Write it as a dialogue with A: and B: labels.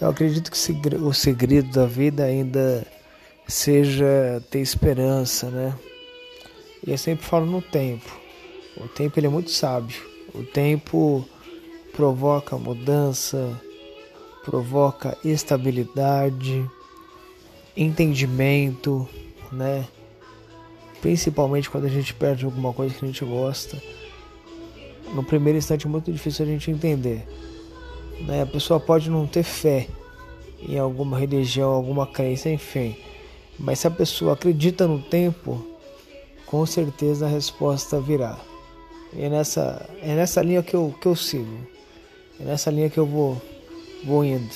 A: Eu acredito que o segredo da vida ainda seja ter esperança, né? E eu sempre falo no tempo. O tempo ele é muito sábio. O tempo provoca mudança, provoca estabilidade, entendimento, né? Principalmente quando a gente perde alguma coisa que a gente gosta. No primeiro instante é muito difícil a gente entender. Né? A pessoa pode não ter fé em alguma religião, alguma crença, enfim. Mas se a pessoa acredita no tempo, com certeza a resposta virá. E é nessa, é nessa linha que eu, que eu sigo. É nessa linha que eu vou, vou indo.